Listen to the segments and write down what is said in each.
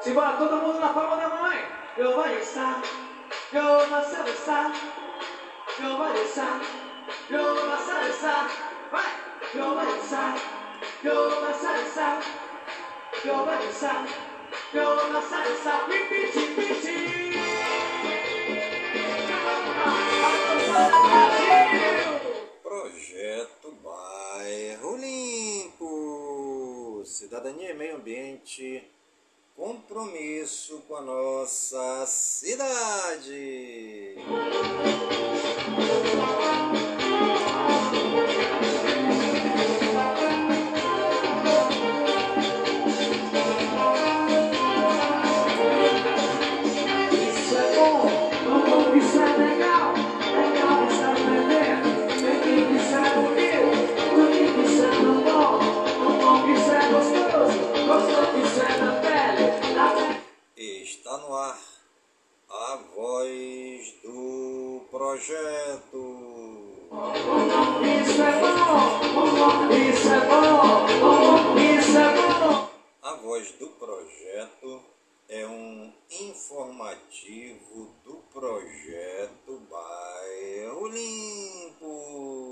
Simbora, todo mundo na palma da mãe. Eu vou dançar, eu vou dançar, eu vou dançar, eu vou dançar, vai. Eu vou dançar, eu vou dançar, eu vou dançar, eu vou dançar, piti, piti. Projeto Bairro Limpo, Cidadania e Meio Ambiente compromisso com a nossa cidade. Ar a voz do projeto. Isso é bom, isso é. Bom, isso é bom. A voz do projeto é um informativo do projeto Bairro Limpo.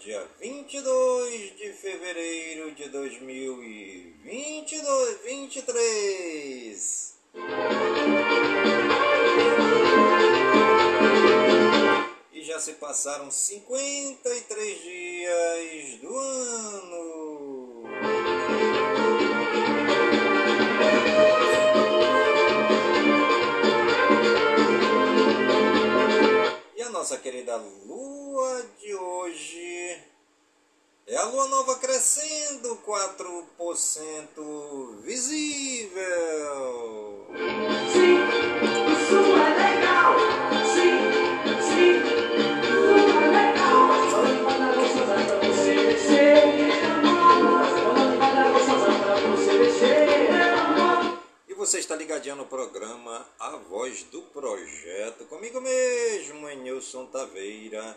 Dia 22 de fevereiro de 2022, 23. E já se passaram 53 dias do ano. E a nossa querida lua hoje é a lua nova crescendo 4% visível. Sim, isso é legal. Sim, sim, isso é legal. Mas pode mandar gostosa pra você descer. Mas pode mandar gostosa pra você descer. E você está ligadinho no programa A Voz do Projeto, comigo mesmo, Nilson Taveira,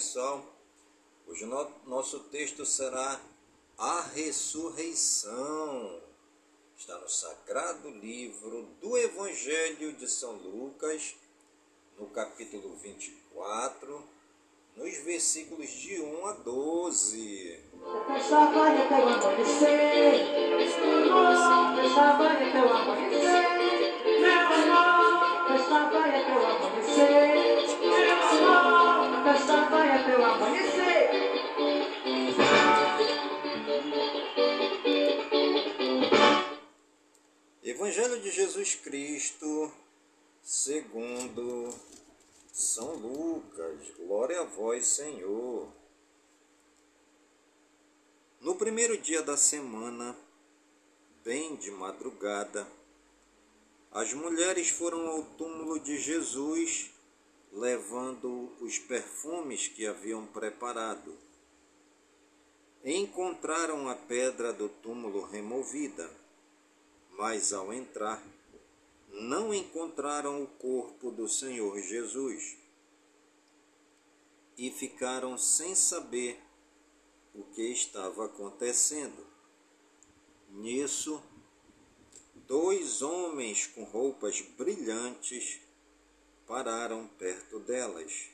Pessoal? Hoje no- nosso texto será a ressurreição. Está no sagrado livro do Evangelho de São Lucas, no capítulo 24, nos versículos de 1 a 12. Festa amanhecer. Evangelho de Jesus Cristo, segundo São Lucas. Glória a vós, Senhor. No primeiro dia da semana, bem de madrugada, as mulheres foram ao túmulo de Jesus, levando os perfumes que haviam preparado. Encontraram a pedra do túmulo removida, mas ao entrar, não encontraram o corpo do Senhor Jesus e ficaram sem saber o que estava acontecendo. Nisso, dois homens com roupas brilhantes pararam perto delas.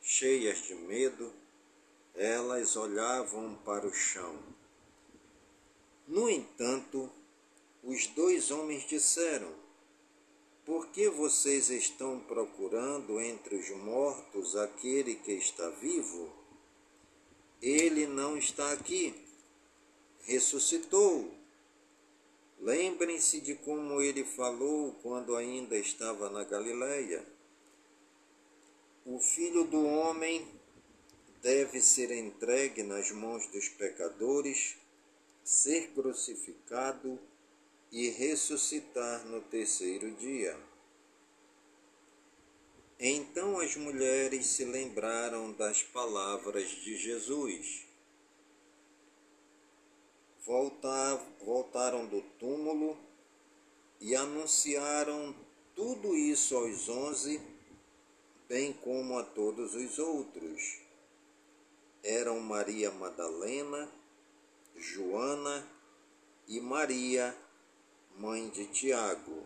Cheias de medo, elas olhavam para o chão. No entanto, os dois homens disseram: Por que vocês estão procurando entre os mortos aquele que está vivo? Ele não está aqui. Ressuscitou. Lembrem-se de como ele falou quando ainda estava na Galileia. O filho do homem deve ser entregue nas mãos dos pecadores, ser crucificado e ressuscitar no terceiro dia. Então as mulheres se lembraram das palavras de Jesus. Voltaram do túmulo e anunciaram tudo isso aos onze, bem como a todos os outros. Eram Maria Madalena, Joana e Maria, mãe de Tiago.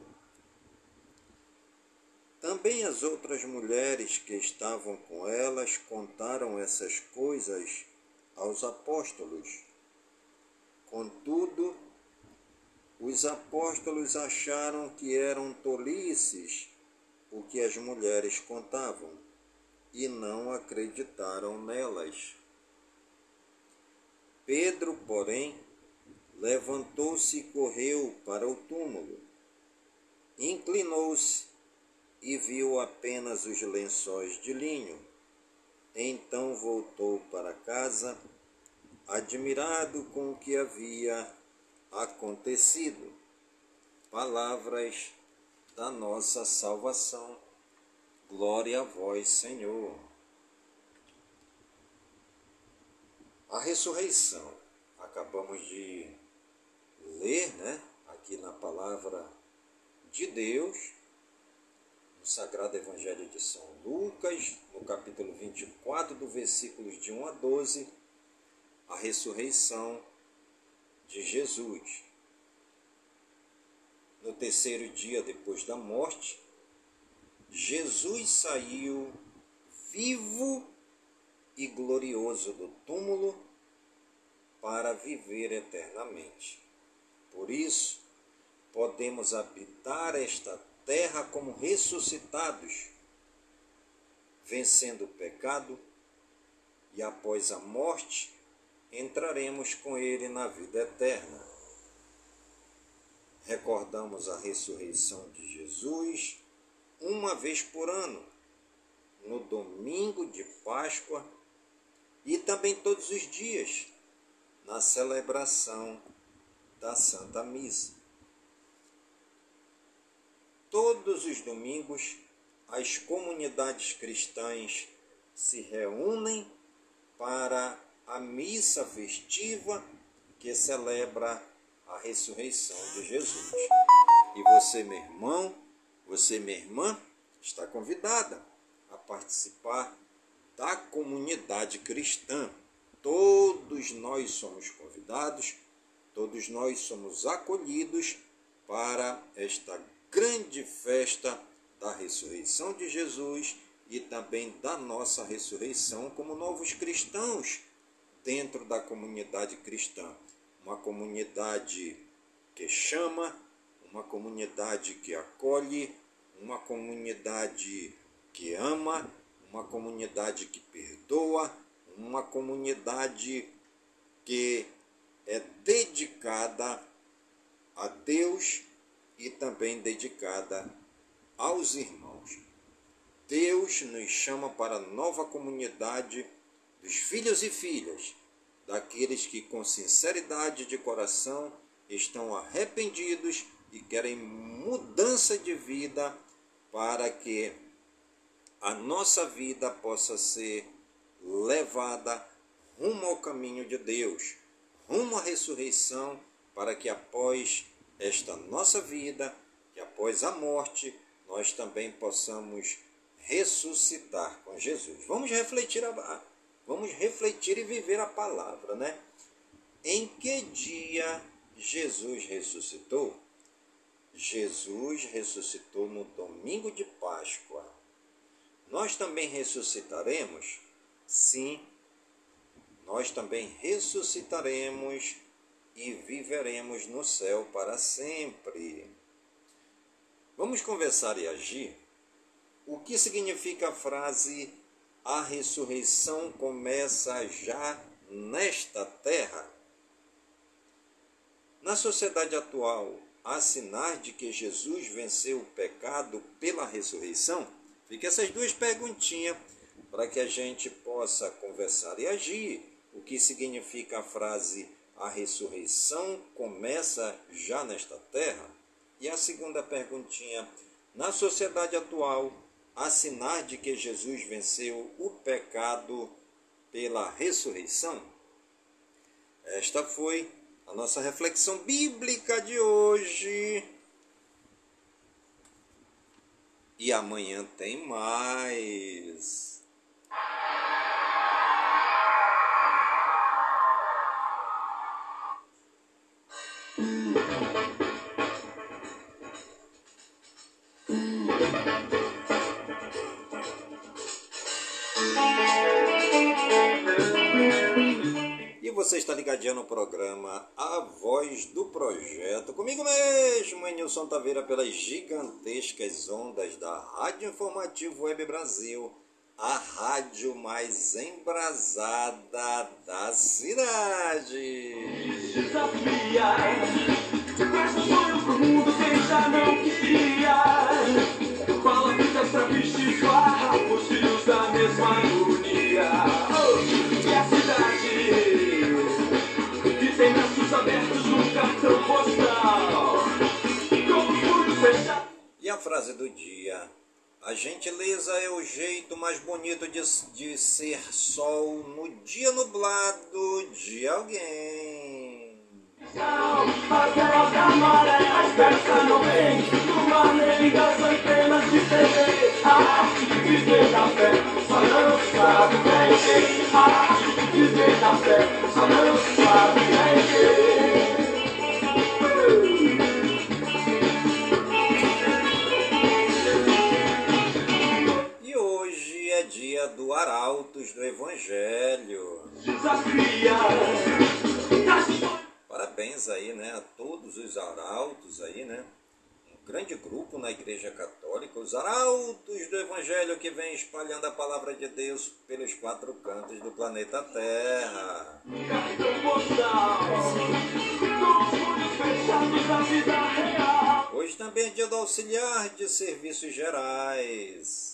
Também as outras mulheres que estavam com elas contaram essas coisas aos apóstolos. Contudo, os apóstolos acharam que eram tolices o que as mulheres contavam e não acreditaram nelas. Pedro, porém, levantou-se e correu para o túmulo. Inclinou-se e viu apenas os lençóis de linho. Então voltou para casa, admirado com o que havia acontecido. Palavras da nossa salvação. Glória a vós, Senhor. A ressurreição. Acabamos de ler, né, aqui na palavra de Deus, no Sagrado Evangelho de São Lucas, no capítulo 24, do versículos de 1 a 12, a ressurreição de Jesus. No terceiro dia depois da morte, Jesus saiu vivo e glorioso do túmulo para viver eternamente. Por isso, podemos habitar esta terra como ressuscitados, vencendo o pecado, e após a morte entraremos com Ele na vida eterna. Recordamos a ressurreição de Jesus uma vez por ano, no domingo de Páscoa e também todos os dias, na celebração da Santa Missa. Todos os domingos, as comunidades cristãs se reúnem para a missa festiva que celebra a ressurreição de Jesus. E você, meu irmão, você, minha irmã, está convidada a participar da comunidade cristã. Todos nós somos convidados Todos nós somos acolhidos para esta grande festa da ressurreição de Jesus e também da nossa ressurreição como novos cristãos dentro da comunidade cristã. Uma comunidade que chama, uma comunidade que acolhe, uma comunidade que ama, uma comunidade que perdoa, uma comunidade que é dedicada a Deus e também dedicada aos irmãos. Deus nos chama para nova comunidade dos filhos e filhas, daqueles que com sinceridade de coração estão arrependidos e querem mudança de vida para que a nossa vida possa ser levada rumo ao caminho de Deus rumo à ressurreição, para que após esta nossa vida, que após a morte, nós também possamos ressuscitar com Jesus. Vamos refletir vamos refletir e viver a palavra, né? Em que dia Jesus ressuscitou? Jesus ressuscitou no domingo de Páscoa. Nós também ressuscitaremos? Sim, nós também ressuscitaremos e viveremos no céu para sempre. Vamos conversar e agir? O que significa a frase a ressurreição começa já nesta terra? Na sociedade atual, há sinais de que Jesus venceu o pecado pela ressurreição? Fica essas duas perguntinhas para que a gente possa conversar e agir. O que significa a frase a ressurreição começa já nesta terra? E a segunda perguntinha, na sociedade atual, há sinais de que Jesus venceu o pecado pela ressurreição? Esta foi a nossa reflexão bíblica de hoje. E amanhã tem mais. Você está ligadinho no programa A Voz do Projeto. Comigo mesmo, Nilson Taveira, pelas gigantescas ondas da Rádio Informativo Web Brasil, a rádio mais embrasada da cidade. Desafia, traz sonho pro mundo quem já não queria. Fala da mesma cartão postal. E a frase do dia? A gentileza é o jeito mais bonito de, de ser sol no dia nublado de alguém. Aquela maré, as peças não vem No mar nem das antenas de TV A arte de viver da fé Só não sabe quem A arte de viver da fé Só não sabe dia do Arautos do Evangelho. Parabéns aí, né, a todos os arautos aí, né? Um grande grupo na Igreja Católica, os arautos do Evangelho que vem espalhando a palavra de Deus pelos quatro cantos do planeta Terra. Hoje também é dia do auxiliar de serviços gerais.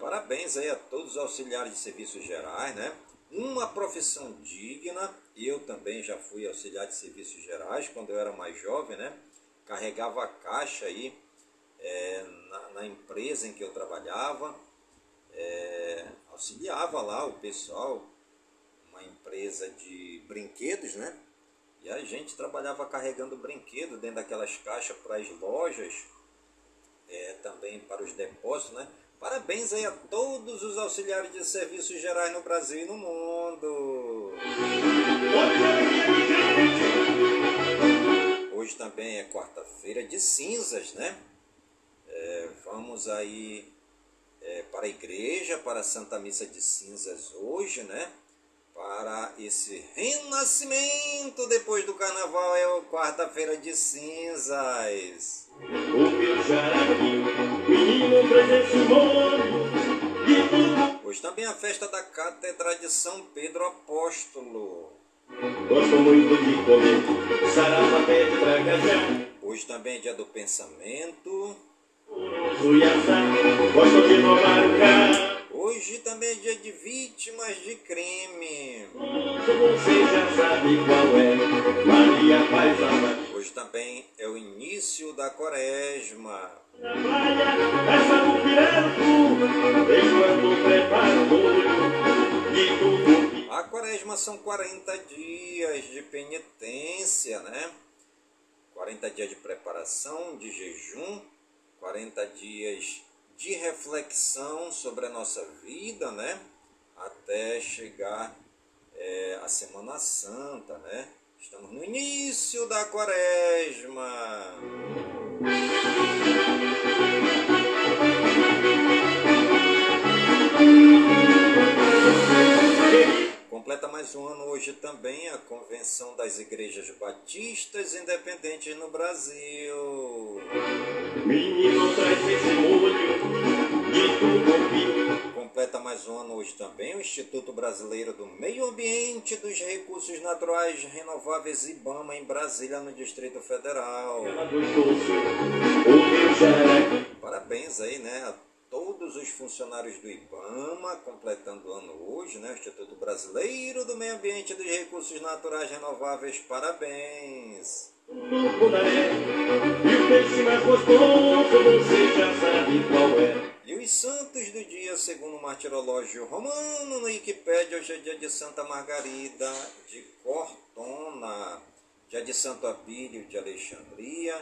Parabéns aí a todos os auxiliares de serviços gerais, né? Uma profissão digna. Eu também já fui auxiliar de serviços gerais quando eu era mais jovem, né? Carregava a caixa aí é, na, na, empresa em que eu trabalhava, é, auxiliava lá o pessoal, uma empresa de brinquedos, né? E a gente trabalhava carregando brinquedo dentro daquelas caixas para as lojas, é, também para os depósitos, né? Parabéns aí a todos os auxiliares de serviços gerais no Brasil e no mundo. Hoje também é quarta-feira de cinzas, né? É, vamos aí é, para a igreja, para a Santa Missa de Cinzas hoje, né? Para esse renascimento depois do carnaval, é quarta-feira de cinzas. Hoje também a festa da Cátedra de São Pedro Apóstolo. Gosto muito de comer Hoje também é dia do pensamento. Hoje também é dia de vítimas de crime. Você já sabe qual é, Maria Paz Hoje também é o início da quaresma. A quaresma são 40 dias de penitência, né? 40 dias de preparação, de jejum, 40 dias de reflexão sobre a nossa vida, né? Até chegar é, a Semana Santa, né? Estamos no início da quaresma. Completa mais um ano hoje também a Convenção das Igrejas Batistas Independentes no Brasil. Menino traz testemunho de tudo Completa mais um ano hoje também o Instituto Brasileiro do Meio Ambiente dos Recursos Naturais Renováveis IBAMA em Brasília, no Distrito Federal. Parabéns aí, né? Todos os funcionários do IBAMA, completando o ano hoje, né? Instituto Brasileiro do Meio Ambiente e dos Recursos Naturais Renováveis, parabéns! E os santos do dia, segundo o martirológio romano, no Wikipédia, hoje é dia de Santa Margarida de Cortona, dia de Santo Abílio de Alexandria,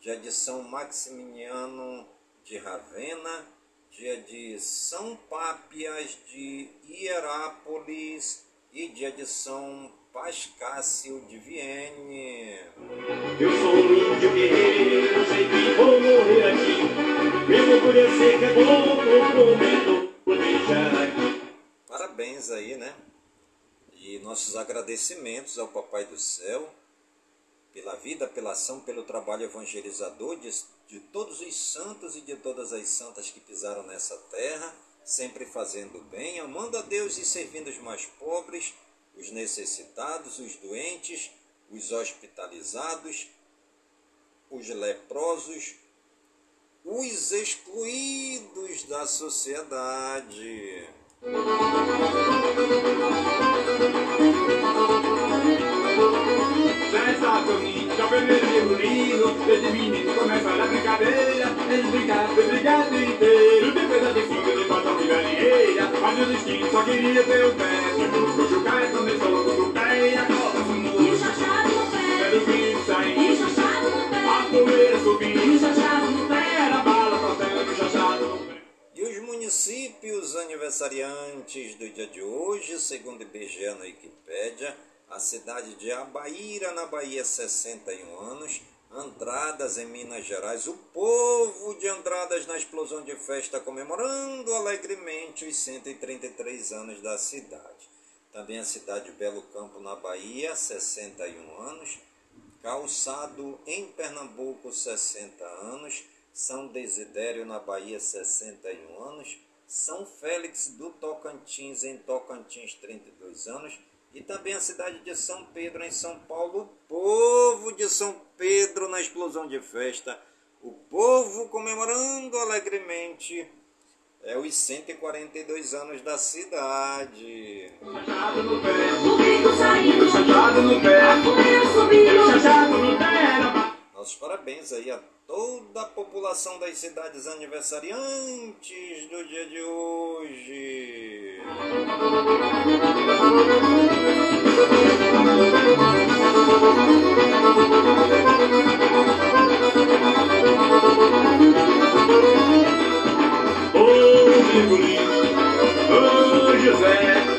dia de São Maximiano de Ravenna, dia de São Pápias de Hierápolis e dia de São Pascácio de Vienne. Eu sou um índio guerreiro, sei que vou morrer aqui, mesmo por eu ser que é bom, prometo vou deixar aqui. Parabéns aí, né? E nossos agradecimentos ao Papai do Céu pela vida, pela ação, pelo trabalho evangelizador de, de todos os santos e de todas as santas que pisaram nessa terra, sempre fazendo bem, amando a Deus e servindo os mais pobres, os necessitados, os doentes, os hospitalizados, os leprosos, os excluídos da sociedade. Menino começa a brincadeira Eles brincavam, foi brigado inteiro. Depois da descida de porta piranheira Mas o destino só queria ter o pé. O Jucaia começou logo do pé E a copa sumou E o chachado no pé. Era o grito saindo E o chachado no pé. A poeira subindo E o chachado no pé. Era bala passando, o chachado no pé. E os municípios aniversariantes do dia de hoje, segundo o IBGE na Wikipédia, a cidade de Abaíra, na Bahia, 61 anos. Andradas, em Minas Gerais. O povo de Andradas na explosão de festa comemorando alegremente os 133 anos da cidade. Também a cidade de Belo Campo, na Bahia, 61 anos. Calçado, em Pernambuco, 60 anos. São Desidério, na Bahia, 61 anos. São Félix do Tocantins, em Tocantins, 32 anos e também a cidade de São Pedro, em São Paulo, o povo de São Pedro na explosão de festa, o povo comemorando alegremente é os 142 anos da cidade. Chachado no pé, o grito saindo, chachado no pé, a poeira subindo, chachado no pé. Nossos parabéns aí a toda a população das cidades aniversariantes do dia de hoje. Ô Virgulino, ô José,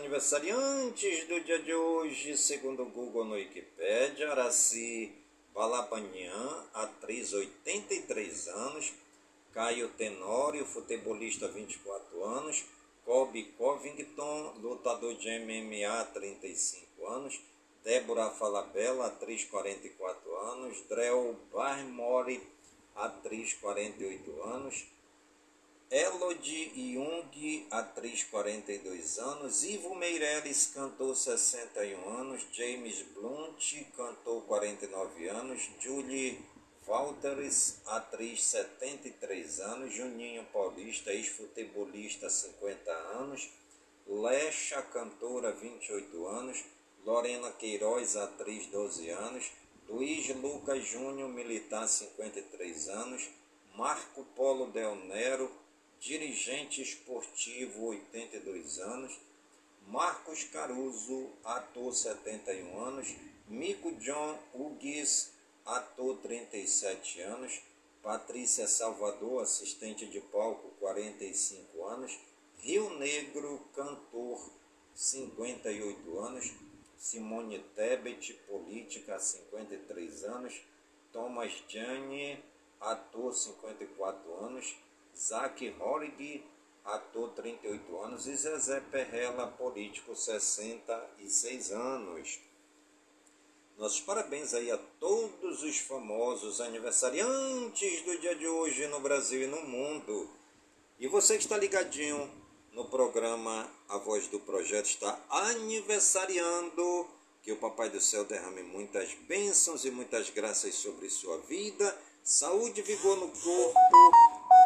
aniversariantes do dia de hoje, segundo o Google no Wikipedia, Araci Balabanhan, atriz 83 anos, Caio Tenório, futebolista 24 anos, Kobe Covington, lutador de MMA 35 anos, Débora Falabella, atriz 44 anos, Drell Barmore, atriz 48 anos, Elodie Jung, atriz 42 anos, Ivo Meirelles, cantor 61 anos, James Blunt, cantor 49 anos, Julie Walters, atriz 73 anos, Juninho Paulista, ex-futebolista 50 anos, Lecha, cantora 28 anos, Lorena Queiroz, atriz 12 anos, Luiz Lucas Júnior, militar 53 anos, Marco Polo Del Nero, dirigente esportivo, 82 anos. Marcos Caruso, ator, 71 anos. Mico John Hughes, ator, 37 anos. Patrícia Salvador, assistente de palco, 45 anos. Rio Negro, cantor, 58 anos. Simone Tebet, política, 53 anos. Thomas Jane, ator, 54 anos. Zack Horig, ator, 38 anos. E Zezé Perrella, político, 66 anos. Nossos parabéns aí a todos os famosos aniversariantes do dia de hoje no Brasil e no mundo. E você que está ligadinho no programa A Voz do Projeto está aniversariando. Que o Papai do Céu derrame muitas bênçãos e muitas graças sobre sua vida, saúde e vigor no corpo,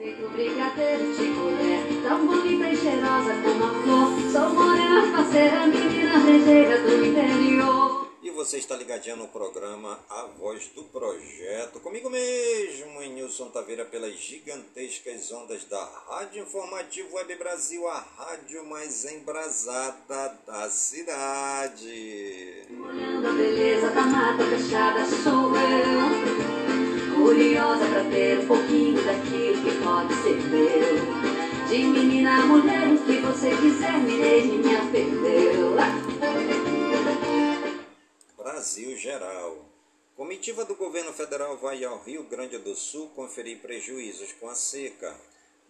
Feito brigadeiro de colher, tão bonita e cheirosa como a flor. Sou morena, faceira, menina rejeira do interior. E você está ligadinho no programa A Voz do Projeto, comigo mesmo, em Nilson Taveira, pelas gigantescas ondas da Rádio Informativo Web Brasil, a rádio mais embrasada da cidade. Olhando a beleza da mata fechada, sou eu. Pra ter um pouquinho daquilo que pode ser meu. De menina a mulher, o que você quiser, me minha perdeu. Brasil Geral. Comitiva do governo federal vai ao Rio Grande do Sul conferir prejuízos com a seca.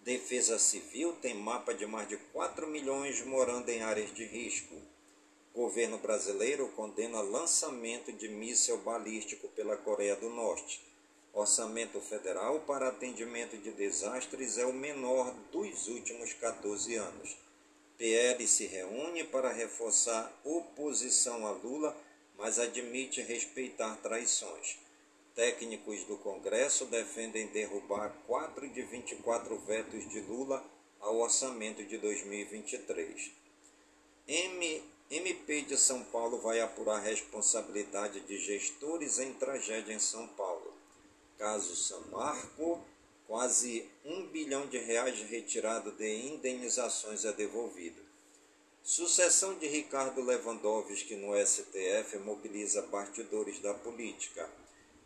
Defesa Civil tem mapa de mais de 4 milhões morando em áreas de risco. Governo brasileiro condena lançamento de míssil balístico pela Coreia do Norte. Orçamento federal para atendimento de desastres é o menor dos últimos 14 anos. PL se reúne para reforçar oposição a Lula mas admite respeitar traições. Técnicos do Congresso defendem derrubar 4 de 24 vetos de Lula ao orçamento de 2023. M, MP de São Paulo vai apurar responsabilidade de gestores em tragédia em São Paulo. Caso São Marco, quase um bilhão de reais retirado de indenizações é devolvido. Sucessão de Ricardo Lewandowski no STF mobiliza bastidores da política.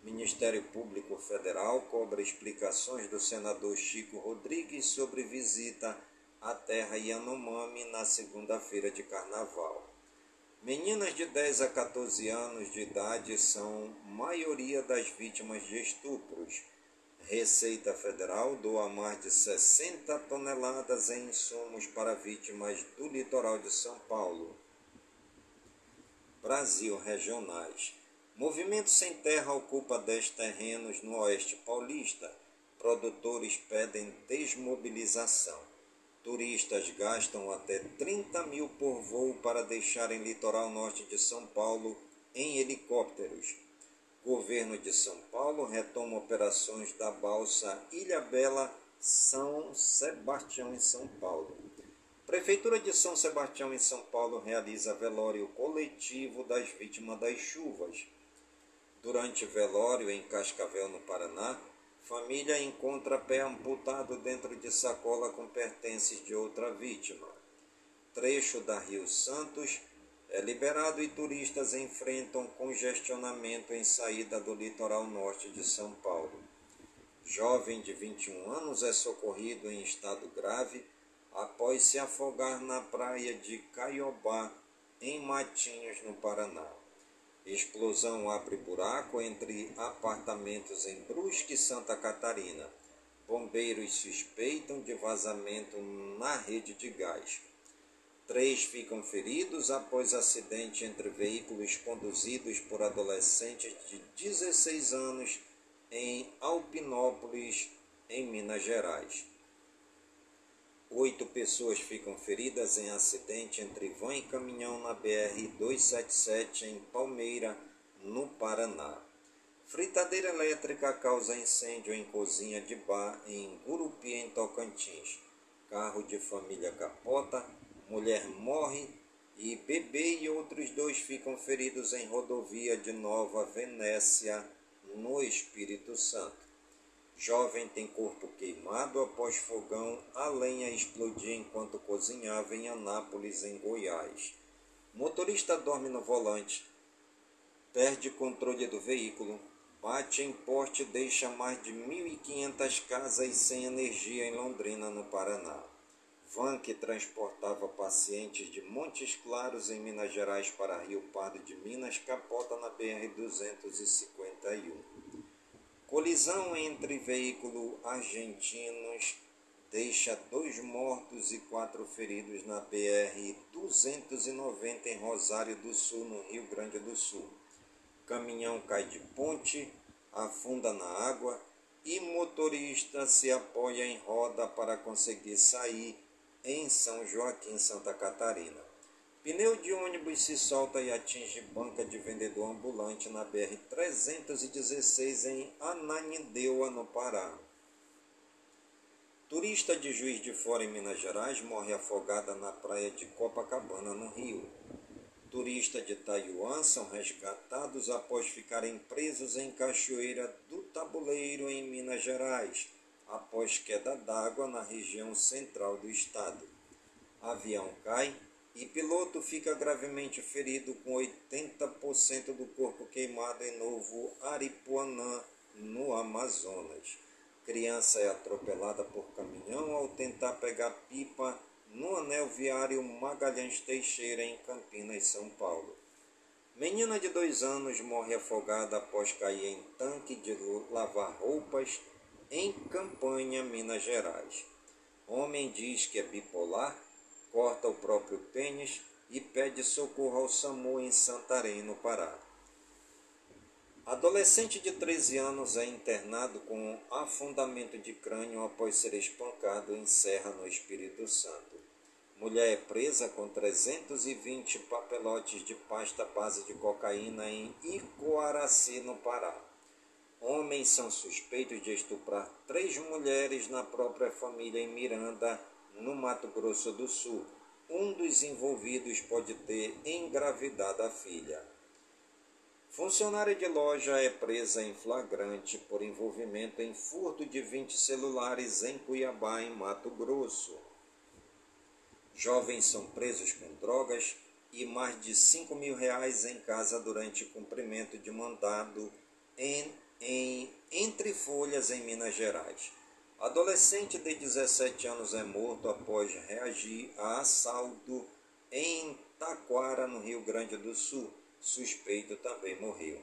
Ministério Público Federal cobra explicações do senador Chico Rodrigues sobre visita à terra Yanomami na segunda-feira de carnaval. Meninas de 10 a 14 anos de idade são maioria das vítimas de estupros. Receita Federal doa mais de 60 toneladas em insumos para vítimas do litoral de São Paulo. Brasil regionais. Movimento Sem Terra ocupa 10 terrenos no oeste paulista. Produtores pedem desmobilização. Turistas gastam até 30 mil por voo para deixarem litoral norte de São Paulo em helicópteros. Governo de São Paulo retoma operações da balsa Ilha Bela São Sebastião em São Paulo. Prefeitura de São Sebastião em São Paulo realiza velório coletivo das vítimas das chuvas. Durante velório em Cascavel, no Paraná, família encontra pé amputado dentro de sacola com pertences de outra vítima. Trecho da Rio Santos é liberado e turistas enfrentam congestionamento em saída do litoral norte de São Paulo. Jovem de 21 anos é socorrido em estado grave após se afogar na praia de Caiobá, em Matinhos, no Paraná. Explosão abre buraco entre apartamentos em Brusque, Santa Catarina. Bombeiros suspeitam de vazamento na rede de gás. Três ficam feridos após acidente entre veículos conduzidos por adolescentes de 16 anos em Alpinópolis, em Minas Gerais. Oito pessoas ficam feridas em acidente entre van e caminhão na BR-277 em Palmeira, no Paraná. Fritadeira elétrica causa incêndio em cozinha de bar em Gurupi, em Tocantins. Carro de família capota, mulher morre e bebê e outros dois ficam feridos em rodovia de Nova Venécia, no Espírito Santo. Jovem tem corpo queimado após fogão, a lenha explodir enquanto cozinhava em Anápolis, em Goiás. Motorista dorme no volante, perde controle do veículo, bate em porte e deixa mais de 1.500 casas sem energia em Londrina, no Paraná. Van que transportava pacientes de Montes Claros, em Minas Gerais, para Rio Pardo de Minas, capota na BR-251. Colisão entre veículos argentinos deixa dois mortos e quatro feridos na BR-290 em Rosário do Sul, no Rio Grande do Sul. Caminhão cai de ponte, afunda na água e motorista se apoia em roda para conseguir sair em São Joaquim, Santa Catarina. Pneu de ônibus se solta e atinge banca de vendedor ambulante na BR-316 em Ananindeua, no Pará. Turista de Juiz de Fora, em Minas Gerais, morre afogada na praia de Copacabana, no Rio. Turista de Taiwan são resgatados após ficarem presos em Cachoeira do Tabuleiro, em Minas Gerais, após queda d'água na região central do estado. Avião cai e piloto fica gravemente ferido com 80% do corpo queimado em Novo Aripuanã, no Amazonas. Criança é atropelada por caminhão ao tentar pegar pipa no anel viário Magalhães Teixeira, em Campinas, São Paulo. Menina de dois anos morre afogada após cair em tanque de lavar roupas em Campanha, Minas Gerais. Homem diz que é bipolar corta o próprio pênis e pede socorro ao SAMU em Santarém, no Pará. Adolescente de 13 anos é internado com afundamento de crânio após ser espancado em Serra, no Espírito Santo. Mulher é presa com 320 papelotes de pasta base de cocaína em Icoaraci, no Pará. Homens são suspeitos de estuprar três mulheres na própria família em Miranda, no Mato Grosso do Sul. Um dos envolvidos pode ter engravidado a filha. Funcionária de loja é presa em flagrante por envolvimento em furto de 20 celulares em Cuiabá, em Mato Grosso. Jovens são presos com drogas e mais de 5 mil reais em casa durante cumprimento de mandado em, em Entre Folhas, em Minas Gerais. Adolescente de 17 anos é morto após reagir a assalto em Taquara, no Rio Grande do Sul. Suspeito também morreu.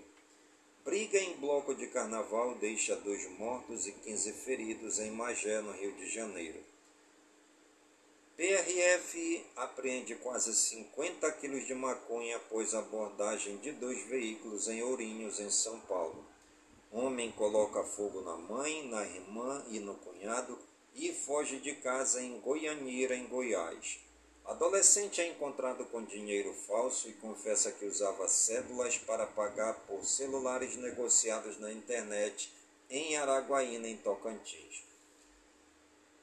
Briga em bloco de carnaval deixa dois mortos e 15 feridos em Magé, no Rio de Janeiro. PRF apreende quase 50 quilos de maconha após abordagem de dois veículos em Ourinhos, em São Paulo. Homem coloca fogo na mãe, na irmã e no cunhado e foge de casa em Goianira, em Goiás. Adolescente é encontrado com dinheiro falso e confessa que usava cédulas para pagar por celulares negociados na internet em Araguaína, em Tocantins.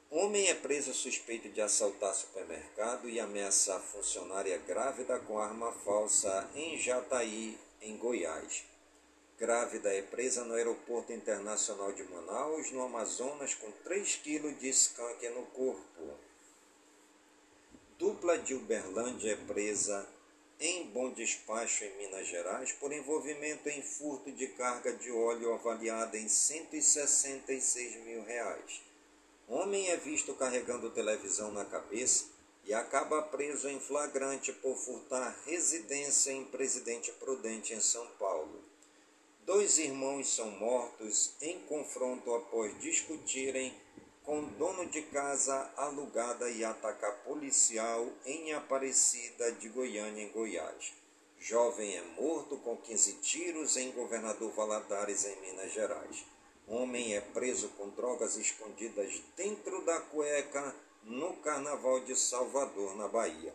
Homem é preso suspeito de assaltar supermercado e ameaçar funcionária grávida com arma falsa em Jataí, em Goiás. Grávida é presa no Aeroporto Internacional de Manaus, no Amazonas, com 3 kg de skunk no corpo. Dupla de Uberlândia é presa em Bom Despacho, em Minas Gerais, por envolvimento em furto de carga de óleo avaliada em 166 mil reais. Homem é visto carregando televisão na cabeça e acaba preso em flagrante por furtar residência em Presidente Prudente, em São Paulo. Dois irmãos são mortos em confronto após discutirem com dono de casa alugada e atacar policial em Aparecida de Goiânia, em Goiás. Jovem é morto com 15 tiros em Governador Valadares, em Minas Gerais. Homem é preso com drogas escondidas dentro da cueca no Carnaval de Salvador, na Bahia.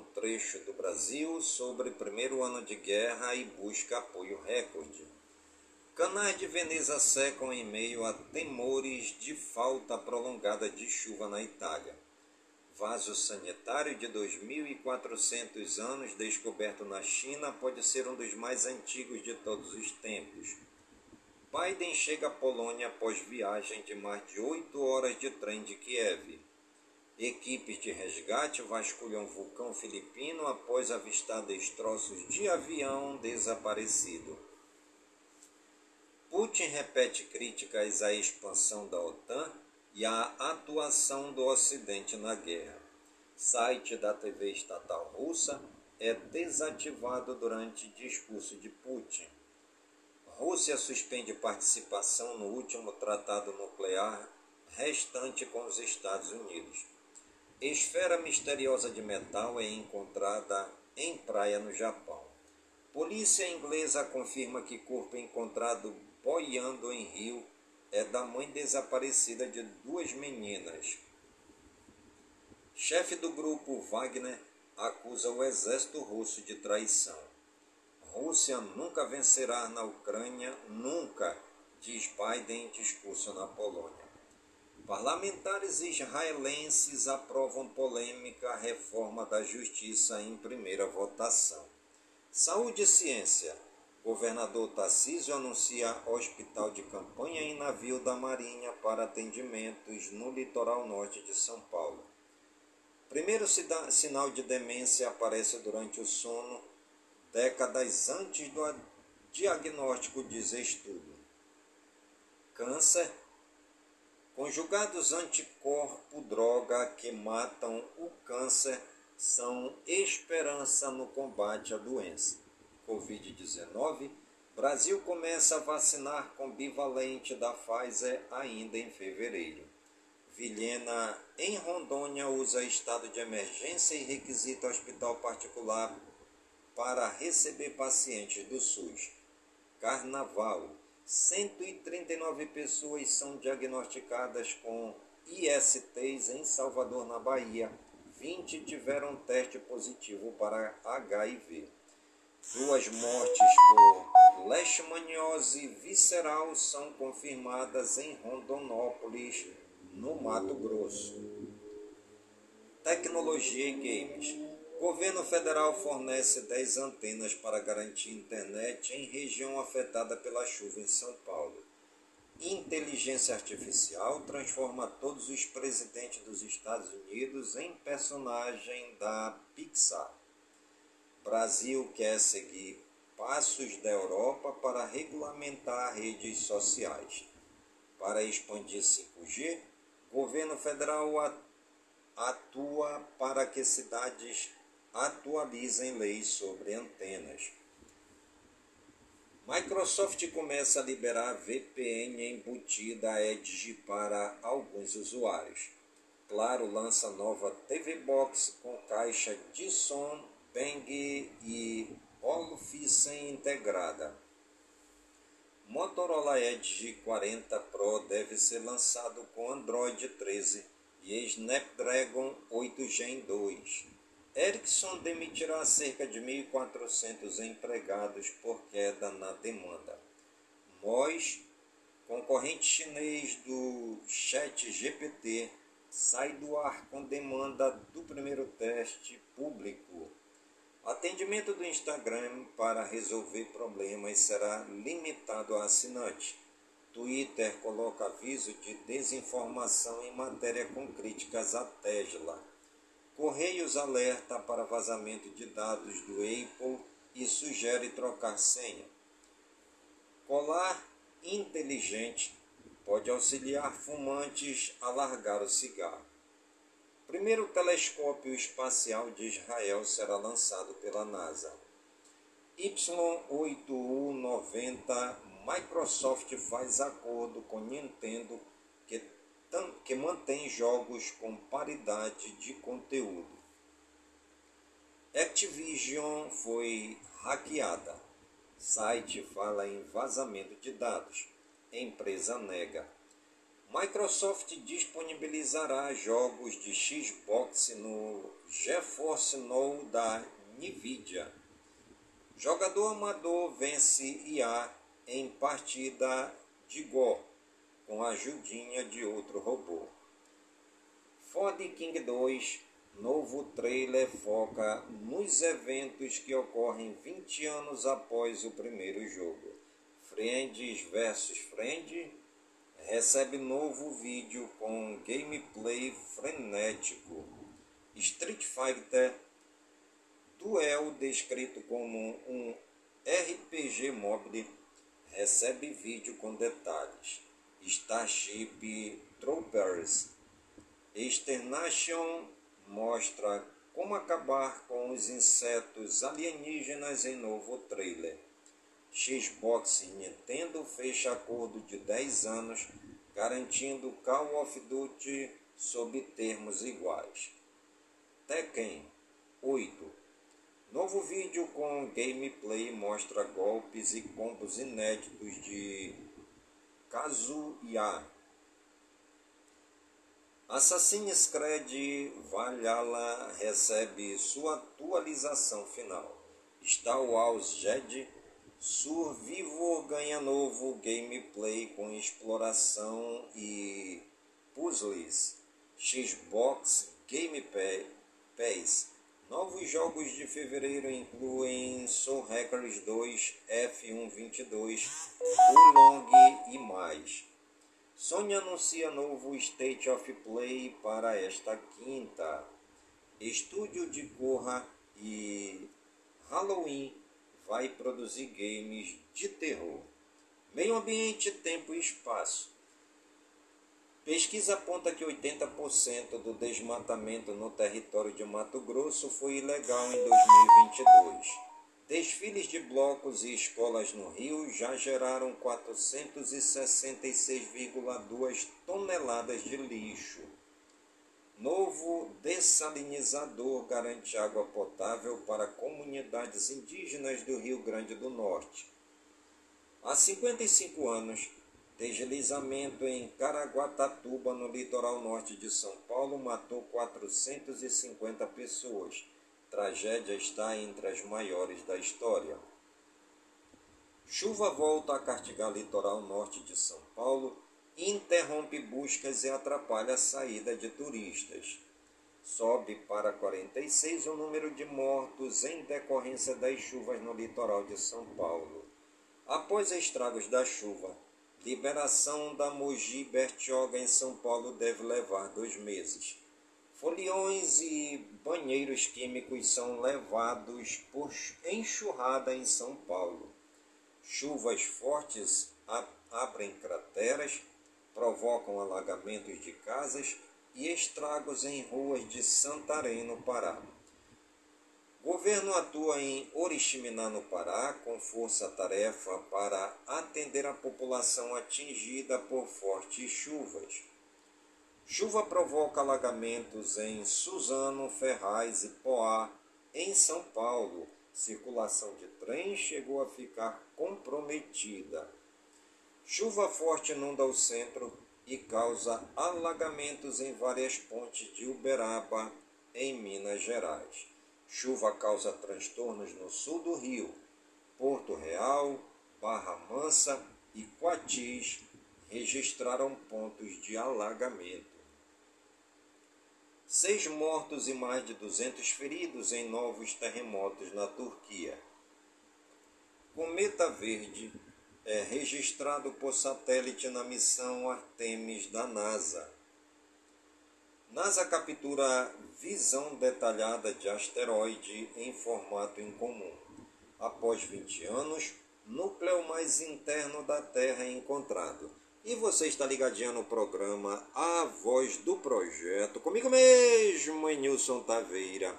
Com trecho do Brasil sobre primeiro ano de guerra e busca apoio recorde. Canais de Veneza secam em meio a temores de falta prolongada de chuva na Itália. Vaso sanitário de 2.400 anos descoberto na China pode ser um dos mais antigos de todos os tempos. Biden chega à Polônia após viagem de mais de oito horas de trem de Kiev. Equipes de resgate vasculham vulcão filipino após avistar destroços de avião desaparecido. Putin repete críticas à expansão da OTAN e à atuação do Ocidente na guerra. Site da TV estatal russa é desativado durante discurso de Putin. Rússia suspende participação no último tratado nuclear restante com os Estados Unidos. Esfera misteriosa de metal é encontrada em praia no Japão. Polícia inglesa confirma que corpo encontrado boiando em rio é da mãe desaparecida de duas meninas. Chefe do grupo Wagner acusa o exército russo de traição. Rússia nunca vencerá na Ucrânia, nunca, diz Biden em discurso na Polônia. Parlamentares israelenses aprovam polêmica reforma da justiça em primeira votação. Saúde e ciência. Governador Tarcísio anuncia hospital de campanha em navio da Marinha para atendimentos no litoral norte de São Paulo. Primeiro sinal de demência aparece durante o sono, décadas antes do diagnóstico, diz estudo. Câncer. Conjugados anticorpo-droga que matam o câncer são esperança no combate à doença. Covid-19, Brasil começa a vacinar com bivalente da Pfizer ainda em fevereiro. Vilhena, em Rondônia, usa estado de emergência e requisita hospital particular para receber pacientes do SUS. Carnaval. 139 pessoas são diagnosticadas com ISTs em Salvador, na Bahia. 20 tiveram teste positivo para HIV. Duas mortes por leishmaniose visceral são confirmadas em Rondonópolis, no Mato Grosso. Tecnologia e games. Governo federal fornece 10 antenas para garantir internet em região afetada pela chuva em São Paulo. Inteligência artificial transforma todos os presidentes dos Estados Unidos em personagem da Pixar. Brasil quer seguir passos da Europa para regulamentar redes sociais. Para expandir 5G, governo federal atua para que cidades atualizem leis sobre antenas. Microsoft começa a liberar VPN embutida Edge para alguns usuários. Claro lança nova TV Box com caixa de som Bang e Office integrada. Motorola Edge 40 Pro deve ser lançado com Android 13 e Snapdragon 8 Gen 2. Ericsson demitirá cerca de 1.400 empregados por queda na demanda. Moz, concorrente chinês do Chat GPT, sai do ar com demanda do primeiro teste público. Atendimento do Instagram para resolver problemas será limitado a assinante. Twitter coloca aviso de desinformação em matéria com críticas à Tesla. Correios alerta para vazamento de dados do Apple e sugere trocar senha. Colar inteligente pode auxiliar fumantes a largar o cigarro. Primeiro telescópio espacial de Israel será lançado pela NASA. Y8U90 Microsoft faz acordo com Nintendo que, que mantém jogos com paridade de conteúdo. Activision foi hackeada. Site fala em vazamento de dados. Empresa nega. Microsoft disponibilizará jogos de Xbox no GeForce Now da Nvidia. Jogador amador vence IA em partida de Go com a ajudinha de outro robô. Ford King 2, novo trailer foca nos eventos que ocorrem 20 anos após o primeiro jogo. Friends vs Friends recebe novo vídeo com gameplay frenético. Street Fighter Duel descrito como um RPG mobile recebe vídeo com detalhes. Starship Troopers Externation mostra como acabar com os insetos alienígenas em novo trailer. Xbox e Nintendo fecha acordo de 10 anos garantindo Call of Duty sob termos iguais. Tekken 8 Novo vídeo com gameplay mostra golpes e combos inéditos de Kazuya. Assassin's Creed Valhalla recebe sua atualização final. Star Wars Jedi Survivor ganha novo gameplay com exploração e puzzles. Xbox Game Pass Novos jogos de fevereiro incluem Soul Hackers 2, F122, Long e mais. Sony anuncia novo State of Play para esta quinta. Estúdio de Corra e Halloween vai produzir games de terror. Meio ambiente, tempo e espaço. Pesquisa aponta que 80% do desmatamento no território de Mato Grosso foi ilegal em 2022. Desfiles de blocos e escolas no Rio já geraram 466,2 toneladas de lixo. Novo dessalinizador garante água potável para comunidades indígenas do Rio Grande do Norte. Há 55 anos, Deslizamento em Caraguatatuba, no litoral norte de São Paulo, matou 450 pessoas. Tragédia está entre as maiores da história. Chuva volta a castigar litoral norte de São Paulo, interrompe buscas e atrapalha a saída de turistas. Sobe para 46 o número de mortos em decorrência das chuvas no litoral de São Paulo. Após estragos da chuva, Liberação da Mogi Bertioga em São Paulo deve levar dois meses. Foliões e banheiros químicos são levados por enxurrada em São Paulo. Chuvas fortes abrem crateras, provocam alagamentos de casas e estragos em ruas de Santarém, no Pará. Governo atua em Oriximiná, no Pará, com força-tarefa para atender a população atingida por fortes chuvas. Chuva provoca alagamentos em Suzano, Ferraz e Poá, em São Paulo. Circulação de trem chegou a ficar comprometida. Chuva forte inunda o centro e causa alagamentos em várias pontes de Uberaba, em Minas Gerais. Chuva causa transtornos no sul do Rio. Porto Real, Barra Mansa e Quatis registraram pontos de alagamento. Seis mortos e mais de 200 feridos em novos terremotos na Turquia. Cometa Verde é registrado por satélite na missão Artemis da NASA. NASA captura visão detalhada de asteroide em formato incomum. Após 20 anos, núcleo mais interno da Terra é encontrado. E você está ligadinho no programa A Voz do Projeto, comigo mesmo, Nilson Taveira,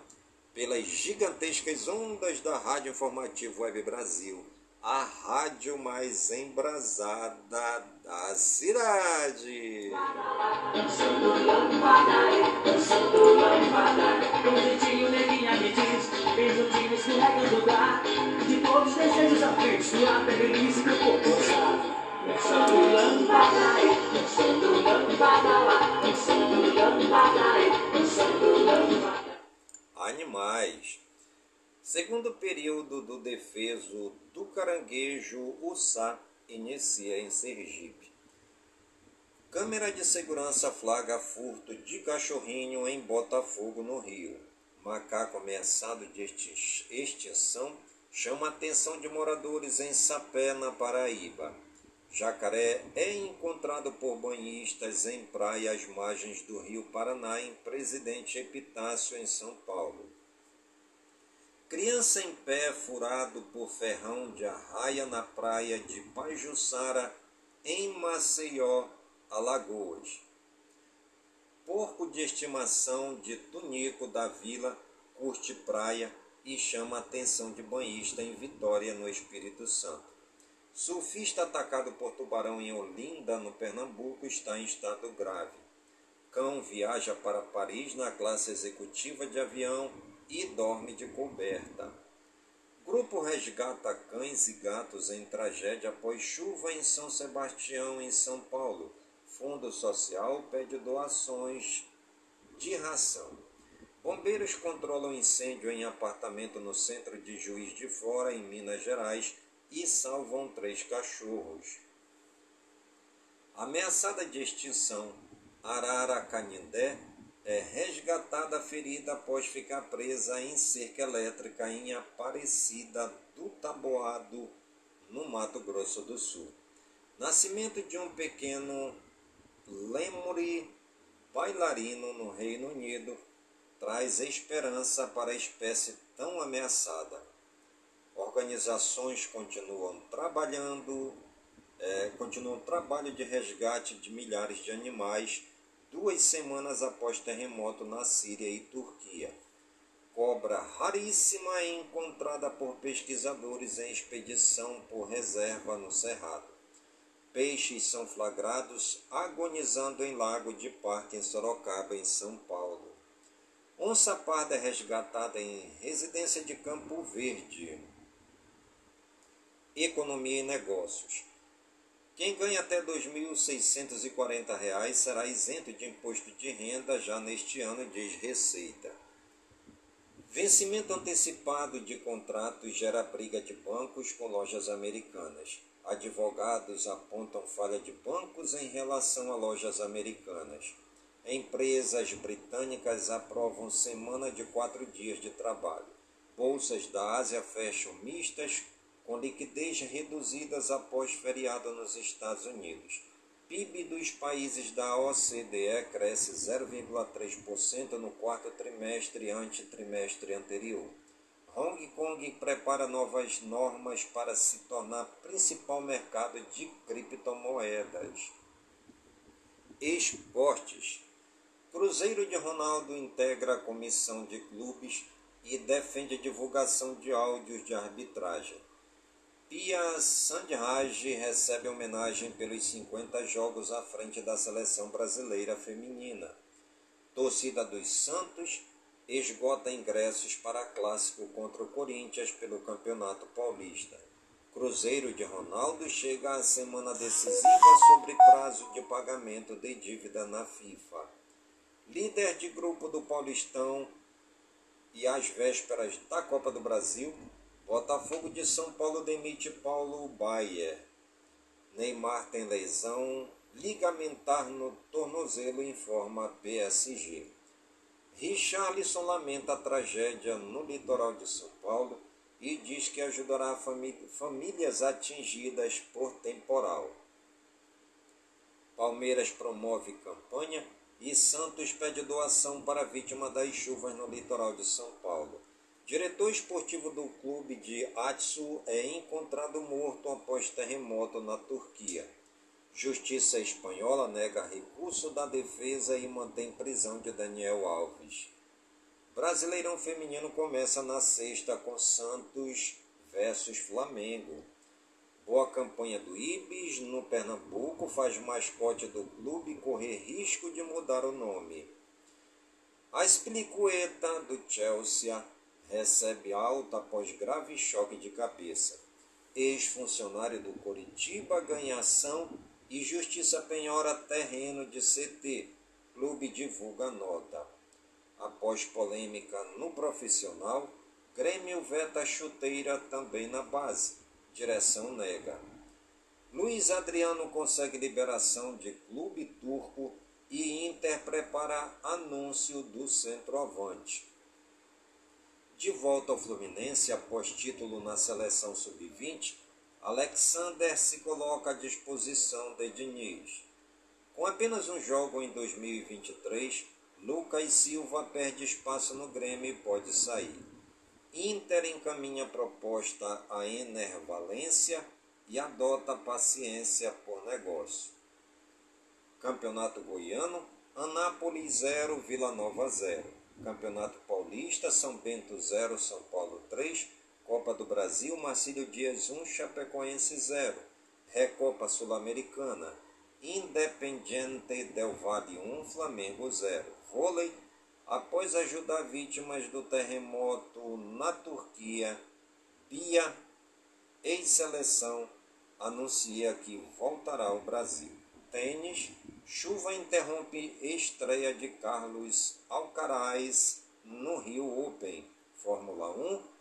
pelas gigantescas ondas da Rádio Informativo Web Brasil, a rádio mais embrasada da cidade. Animais. Segundo período do defeso do caranguejo, o Sá inicia em Sergipe. Câmera de segurança flagra furto de cachorrinho em Botafogo, no Rio. Macaco ameaçado de extinção chama a atenção de moradores em Sapé, na Paraíba. Jacaré é encontrado por banhistas em praia às margens do rio Paraná, em Presidente Epitácio, em São Paulo. Criança em pé furado por ferrão de arraia na praia de Pajuçara, em Maceió, Alagoas. Porco de estimação de Tunico da Vila curte praia e chama atenção de banhista em Vitória, no Espírito Santo. Surfista atacado por tubarão em Olinda, no Pernambuco, está em estado grave. Cão viaja para Paris na classe executiva de avião e dorme de coberta. Grupo resgata cães e gatos em tragédia após chuva em São Sebastião, em São Paulo. Fundo Social pede doações de ração. Bombeiros controlam incêndio em apartamento no centro de Juiz de Fora, em Minas Gerais e salvam três cachorros. Ameaçada de extinção, Arara Canindé é resgatada ferida após ficar presa em cerca elétrica em Aparecida do Taboado, no Mato Grosso do Sul. Nascimento de um pequeno lemure bailarino no Reino Unido traz esperança para a espécie tão ameaçada. Organizações continuam trabalhando, é, continuam o trabalho de resgate de milhares de animais duas semanas após terremoto na Síria e Turquia. Cobra raríssima é encontrada por pesquisadores em expedição por reserva no Cerrado. Peixes são flagrados agonizando em lago de parque em Sorocaba, em São Paulo. Onça parda é resgatada em residência de Campo Verde. Economia e negócios. Quem ganha até R$ 2.640 será isento de imposto de renda já neste ano, diz Receita. Vencimento antecipado de contratos gera briga de bancos com lojas americanas. Advogados apontam falha de bancos em relação a lojas americanas. Empresas britânicas aprovam semana de quatro dias de trabalho. Bolsas da Ásia fecham mistas com liquidez reduzidas após feriado nos Estados Unidos. PIB dos países da OCDE cresce 0,3% no quarto trimestre ante trimestre anterior. Hong Kong prepara novas normas para se tornar principal mercado de criptomoedas. Esportes. Cruzeiro de Ronaldo integra a comissão de clubes e defende a divulgação de áudios de arbitragem. Pia Sandrage recebe homenagem pelos 50 jogos à frente da seleção brasileira feminina. Torcida dos Santos esgota ingressos para clássico contra o Corinthians pelo Campeonato Paulista. Cruzeiro de Ronaldo chega à semana decisiva sobre prazo de pagamento de dívida na FIFA. Líder de grupo do Paulistão e às vésperas da Copa do Brasil, Botafogo de São Paulo demite Paulo Baier. Neymar tem lesão ligamentar no tornozelo, informa PSG. Richarlison lamenta a tragédia no litoral de São Paulo e diz que ajudará famílias atingidas por temporal. Palmeiras promove campanha e Santos pede doação para vítima das chuvas no litoral de São Paulo. Diretor esportivo do clube de Atsu é encontrado morto após terremoto na Turquia. Justiça espanhola nega recurso da defesa e mantém prisão de Daniel Alves. Brasileirão Feminino começa na sexta com Santos versus Flamengo. Boa campanha do Ibis no Pernambuco faz mascote do clube correr risco de mudar o nome. A Esplicueta do Chelsea recebe alta após grave choque de cabeça. Ex-funcionário do Coritiba ganha ação e Justiça penhora terreno de CT. Clube divulga nota. Após polêmica no profissional, Grêmio veta chuteira também na base. Direção nega. Luiz Adriano consegue liberação de clube turco e Inter prepara anúncio do centroavante. De volta ao Fluminense após título na seleção sub-20, Alexander se coloca à disposição de Diniz. Com apenas um jogo em 2023, Lucas Silva perde espaço no Grêmio e pode sair. Inter encaminha proposta a Ener Valência e adota paciência por negócio. Campeonato Goiano, Anápolis 0, Vila Nova 0. Campeonato Paulista, São Bento 0, São Paulo 3. Copa do Brasil, Marcílio Dias 1, Chapecoense 0. Recopa Sul-Americana, Independiente Del Valle 1, Flamengo 0 vôlei após ajudar vítimas do terremoto na Turquia. Bia, ex-seleção, anuncia que voltará ao Brasil. Tênis, chuva interrompe estreia de Carlos Alcaraz no Rio Open. Fórmula 1,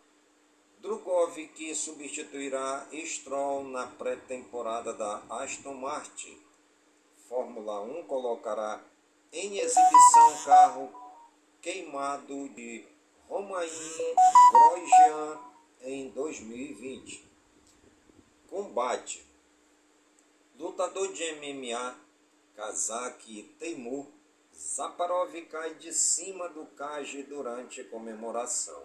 Drugovic substituirá Stroll na pré-temporada da Aston Martin. Fórmula 1 colocará em exibição carro queimado de Romain Grosjean em 2020. Combate. Lutador de MMA, Kazaki Teimur, Zaparov cai de cima do cage durante comemoração.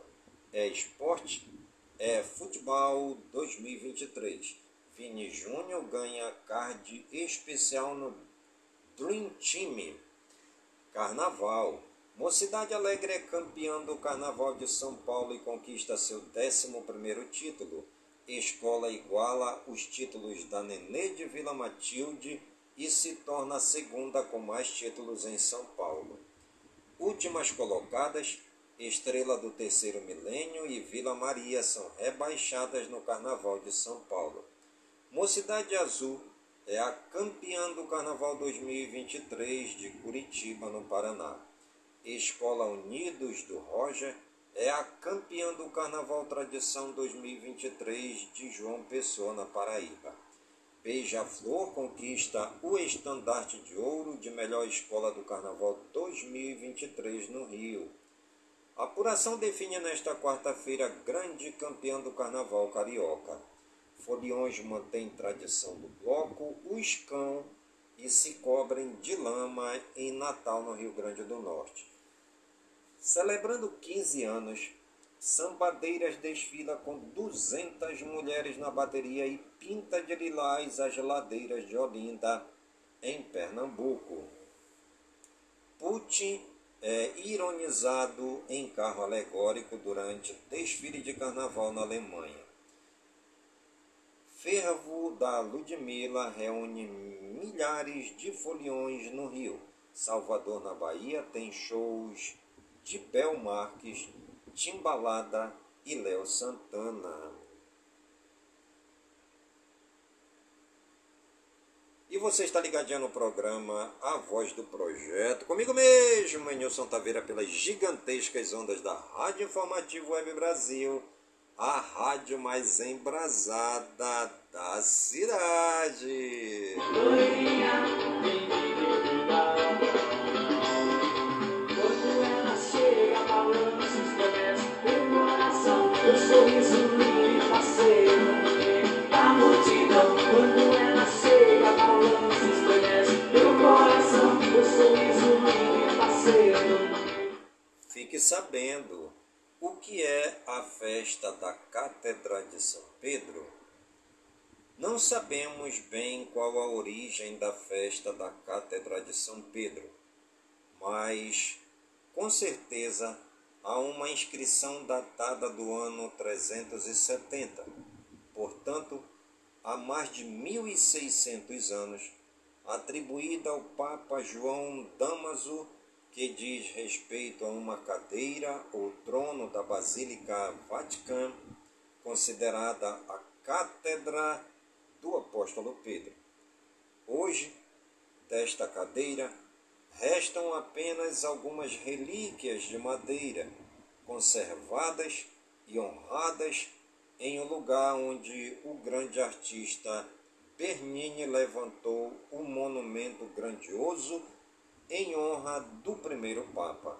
É esporte? É futebol 2023. Vini Júnior ganha card especial no Dream Team. Carnaval. Mocidade Alegre é campeã do Carnaval de São Paulo e conquista seu 11º título. Escola iguala os títulos da Nenê de Vila Matilde e se torna a segunda com mais títulos em São Paulo. Últimas colocadas, Estrela do Terceiro Milênio e Vila Maria são rebaixadas no Carnaval de São Paulo. Mocidade Azul é a campeã do Carnaval 2023 de Curitiba, no Paraná. Escola Unidos do Roger é a campeã do Carnaval Tradição 2023 de João Pessoa, na Paraíba. Beija-Flor conquista o estandarte de ouro de melhor escola do Carnaval 2023 no Rio. A apuração define nesta quarta-feira grande campeã do Carnaval Carioca. Foliões mantém tradição do bloco, o escão e se cobrem de lama em Natal, no Rio Grande do Norte. Celebrando 15 anos, Sambadeiras desfila com 200 mulheres na bateria e pinta de lilás as ladeiras de Olinda, em Pernambuco. Putin é ironizado em carro alegórico durante desfile de carnaval na Alemanha. Fervo da Ludmilla reúne milhares de foliões no Rio. Salvador, na Bahia, tem shows de Bel Marques, Timbalada e Léo Santana. E você está ligadinho no programa A Voz do Projeto, comigo mesmo, Nilson Taveira, pelas gigantescas ondas da Rádio Informativo Web Brasil a rádio mais embrasada da cidade. Quando ela chega, balança, estremece, meu coração, sorriso sabendo o que é a festa da Cátedra de São Pedro. Não sabemos bem qual a origem da festa da Cátedra de São Pedro, mas com certeza há uma inscrição datada do ano 370. Portanto, há mais de 1600 anos, atribuída ao Papa João Damaso, que diz respeito a uma cadeira ou trono da Basílica Vaticana, considerada a Cátedra do Apóstolo Pedro. Hoje, desta cadeira, restam apenas algumas relíquias de madeira, conservadas e honradas em um lugar onde o grande artista Bernini levantou um monumento grandioso em honra do primeiro Papa.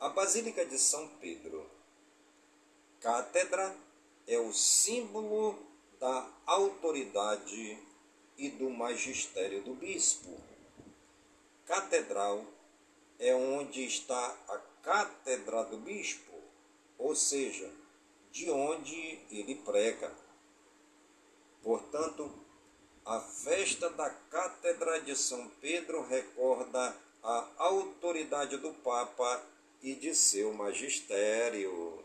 A Basílica de São Pedro, cátedra, é o símbolo da autoridade e do magistério do bispo. Catedral é onde está a cátedra do bispo, ou seja, de onde ele prega. Portanto, a festa da Cátedra de São Pedro recorda a autoridade do Papa e de seu magistério.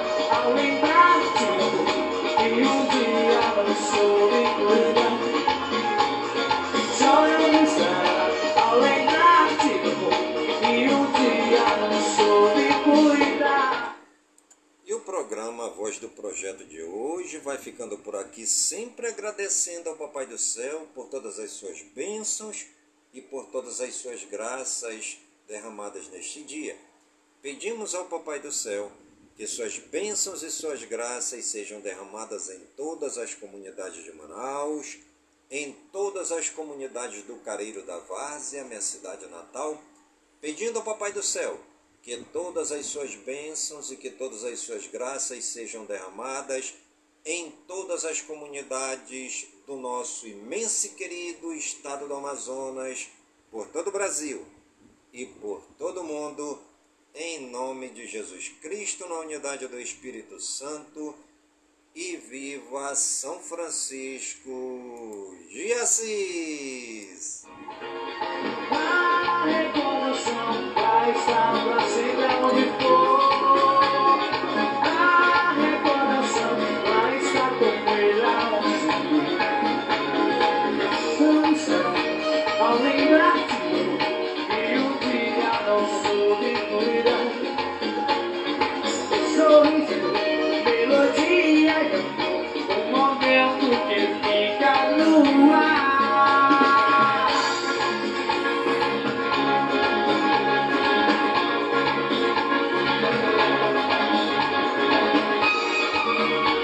E o programa Voz do Projeto de hoje vai ficando por aqui, sempre agradecendo ao Papai do Céu por todas as suas bênçãos e por todas as suas graças derramadas neste dia. Pedimos ao Papai do Céu que suas bênçãos e suas graças sejam derramadas em todas as comunidades de Manaus, em todas as comunidades do Careiro da Várzea, minha cidade natal, pedindo ao Papai do Céu que todas as suas bênçãos e que todas as suas graças sejam derramadas em todas as comunidades do nosso imenso e querido estado do Amazonas, por todo o Brasil e por todo o mundo, em nome de Jesus Cristo, na unidade do Espírito Santo, e viva São Francisco de Assis! A recordação vai estar